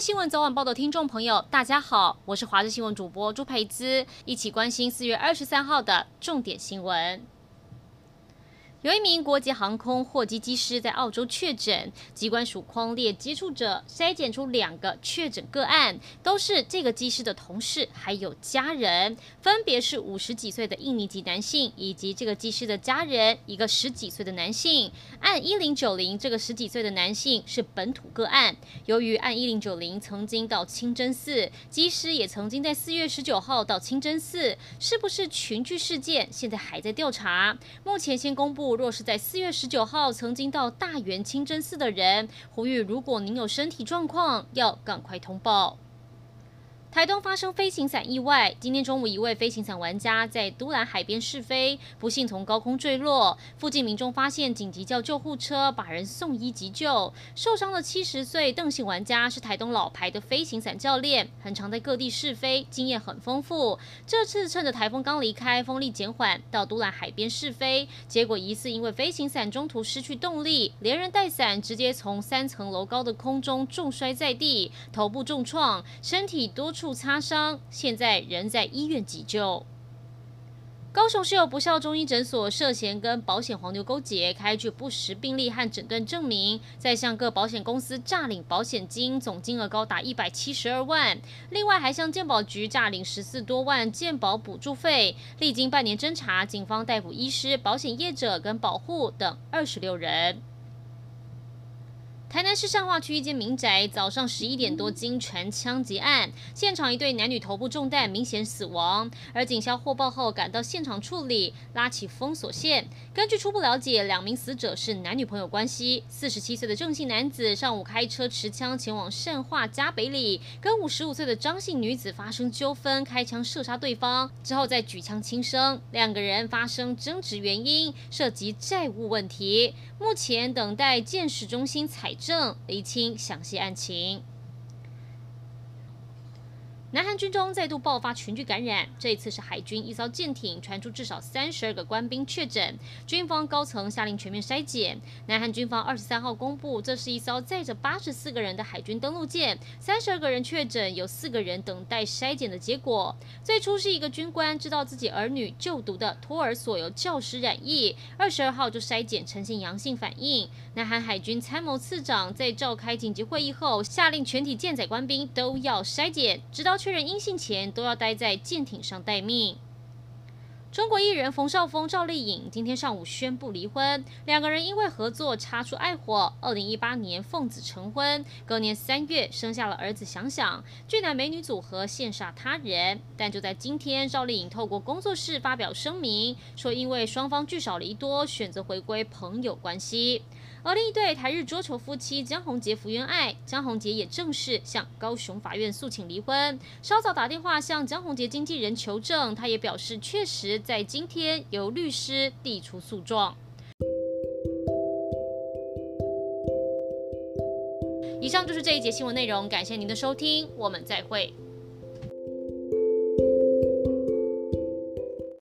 新闻早晚报的听众朋友，大家好，我是华视新闻主播朱培姿，一起关心四月二十三号的重点新闻。有一名国际航空货机机师在澳洲确诊，机关署框列接触者，筛检出两个确诊个案，都是这个机师的同事，还有家人，分别是五十几岁的印尼籍男性，以及这个机师的家人，一个十几岁的男性。按一零九零，这个十几岁的男性是本土个案。由于按一零九零曾经到清真寺，机师也曾经在四月十九号到清真寺，是不是群聚事件？现在还在调查。目前先公布。若是在四月十九号曾经到大园清真寺的人，呼吁如果您有身体状况，要赶快通报。台东发生飞行伞意外，今天中午一位飞行伞玩家在都兰海边试飞，不幸从高空坠落。附近民众发现，紧急叫救护车，把人送医急救。受伤的七十岁邓姓玩家是台东老牌的飞行伞教练，很常在各地试飞，经验很丰富。这次趁着台风刚离开，风力减缓，到都兰海边试飞，结果疑似因为飞行伞中途失去动力，连人带伞直接从三层楼高的空中重摔在地，头部重创，身体多处处擦伤，现在仍在医院急救。高雄市有不肖中医诊所涉嫌跟保险黄牛勾结，开具不实病历和诊断证明，再向各保险公司诈领保险金，总金额高达一百七十二万。另外还向健保局诈领十四多万健保补助费。历经半年侦查，警方逮捕医师、保险业者跟保护等二十六人。台南市善化区一间民宅，早上十一点多经传枪击案，现场一对男女头部中弹，明显死亡。而警消获报后赶到现场处理，拉起封锁线。根据初步了解，两名死者是男女朋友关系。四十七岁的郑姓男子上午开车持枪前往善化嘉北里，跟五十五岁的张姓女子发生纠纷，开枪射杀对方，之后再举枪轻生。两个人发生争执原因涉及债务问题，目前等待建识中心采正厘清详细案情。南韩军中再度爆发群聚感染，这一次是海军一艘舰艇传出至少三十二个官兵确诊，军方高层下令全面筛检。南韩军方二十三号公布，这是一艘载着八十四个人的海军登陆舰，三十二个人确诊，有四个人等待筛检的结果。最初是一个军官知道自己儿女就读的托儿所由教师染疫，二十二号就筛检呈现阳性反应。南韩海军参谋次长在召开紧急会议后，下令全体舰载官兵都要筛检，直到确认阴性前都要待在舰艇上待命。中国艺人冯绍峰、赵丽颖今天上午宣布离婚，两个人因为合作擦出爱火，二零一八年奉子成婚，隔年三月生下了儿子想想。俊男美女组合羡煞他人，但就在今天，赵丽颖透过工作室发表声明，说因为双方聚少离多，选择回归朋友关系。而另一对台日桌球夫妻江宏杰、福原爱，江宏杰也正式向高雄法院诉请离婚。稍早打电话向江宏杰经纪人求证，他也表示确实在今天由律师递出诉状。以上就是这一节新闻内容，感谢您的收听，我们再会。